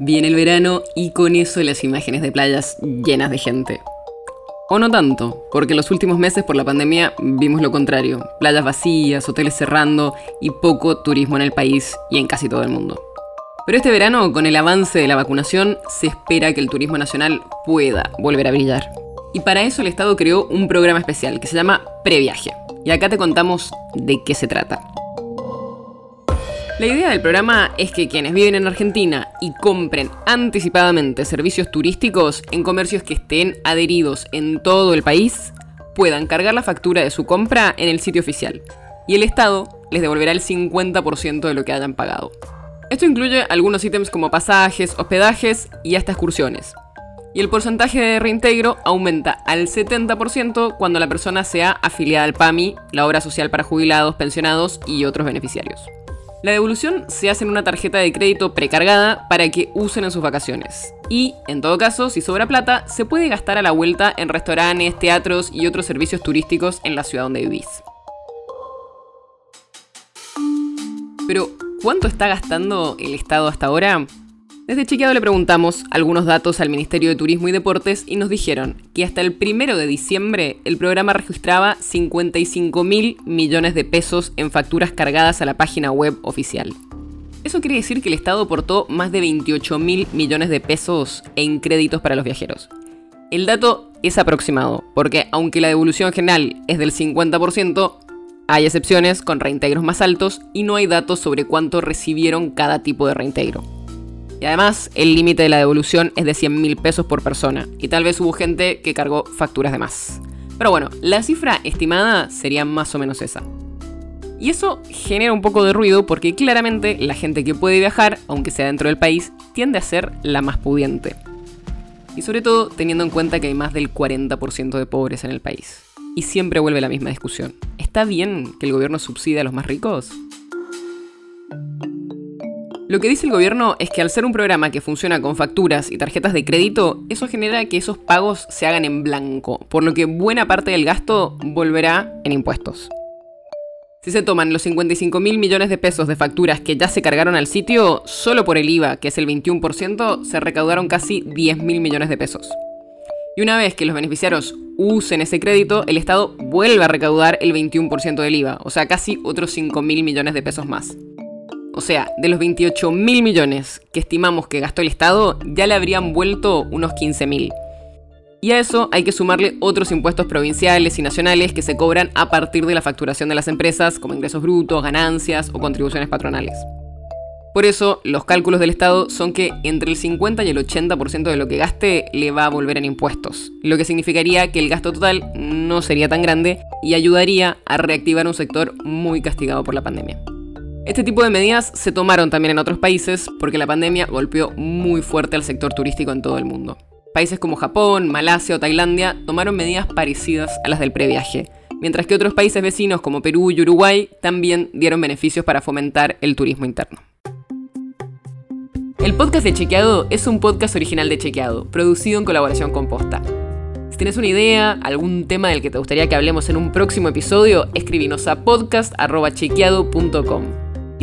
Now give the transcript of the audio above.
Viene el verano y con eso las imágenes de playas llenas de gente. O no tanto, porque en los últimos meses por la pandemia vimos lo contrario. Playas vacías, hoteles cerrando y poco turismo en el país y en casi todo el mundo. Pero este verano, con el avance de la vacunación, se espera que el turismo nacional pueda volver a brillar. Y para eso el Estado creó un programa especial que se llama Previaje. Y acá te contamos de qué se trata. La idea del programa es que quienes viven en Argentina y compren anticipadamente servicios turísticos en comercios que estén adheridos en todo el país puedan cargar la factura de su compra en el sitio oficial y el Estado les devolverá el 50% de lo que hayan pagado. Esto incluye algunos ítems como pasajes, hospedajes y hasta excursiones. Y el porcentaje de reintegro aumenta al 70% cuando la persona sea afiliada al PAMI, la obra social para jubilados, pensionados y otros beneficiarios. La devolución se hace en una tarjeta de crédito precargada para que usen en sus vacaciones. Y, en todo caso, si sobra plata, se puede gastar a la vuelta en restaurantes, teatros y otros servicios turísticos en la ciudad donde vivís. Pero, ¿cuánto está gastando el Estado hasta ahora? Desde Chequeado le preguntamos algunos datos al Ministerio de Turismo y Deportes y nos dijeron que hasta el primero de diciembre el programa registraba 55 mil millones de pesos en facturas cargadas a la página web oficial. Eso quiere decir que el Estado aportó más de 28 mil millones de pesos en créditos para los viajeros. El dato es aproximado, porque aunque la devolución general es del 50%, hay excepciones con reintegros más altos y no hay datos sobre cuánto recibieron cada tipo de reintegro. Y además, el límite de la devolución es de 100 mil pesos por persona, y tal vez hubo gente que cargó facturas de más. Pero bueno, la cifra estimada sería más o menos esa. Y eso genera un poco de ruido porque claramente la gente que puede viajar, aunque sea dentro del país, tiende a ser la más pudiente. Y sobre todo teniendo en cuenta que hay más del 40% de pobres en el país. Y siempre vuelve la misma discusión. ¿Está bien que el gobierno subsidie a los más ricos? Lo que dice el gobierno es que al ser un programa que funciona con facturas y tarjetas de crédito, eso genera que esos pagos se hagan en blanco, por lo que buena parte del gasto volverá en impuestos. Si se toman los 55 mil millones de pesos de facturas que ya se cargaron al sitio, solo por el IVA, que es el 21%, se recaudaron casi 10 mil millones de pesos. Y una vez que los beneficiarios usen ese crédito, el Estado vuelve a recaudar el 21% del IVA, o sea, casi otros 5 mil millones de pesos más. O sea, de los 28 mil millones que estimamos que gastó el Estado, ya le habrían vuelto unos 15 mil. Y a eso hay que sumarle otros impuestos provinciales y nacionales que se cobran a partir de la facturación de las empresas, como ingresos brutos, ganancias o contribuciones patronales. Por eso, los cálculos del Estado son que entre el 50 y el 80% de lo que gaste le va a volver en impuestos, lo que significaría que el gasto total no sería tan grande y ayudaría a reactivar un sector muy castigado por la pandemia. Este tipo de medidas se tomaron también en otros países porque la pandemia golpeó muy fuerte al sector turístico en todo el mundo. Países como Japón, Malasia o Tailandia tomaron medidas parecidas a las del previaje, mientras que otros países vecinos como Perú y Uruguay también dieron beneficios para fomentar el turismo interno. El podcast de Chequeado es un podcast original de Chequeado, producido en colaboración con Posta. Si tienes una idea, algún tema del que te gustaría que hablemos en un próximo episodio, escribinos a podcast.chequeado.com.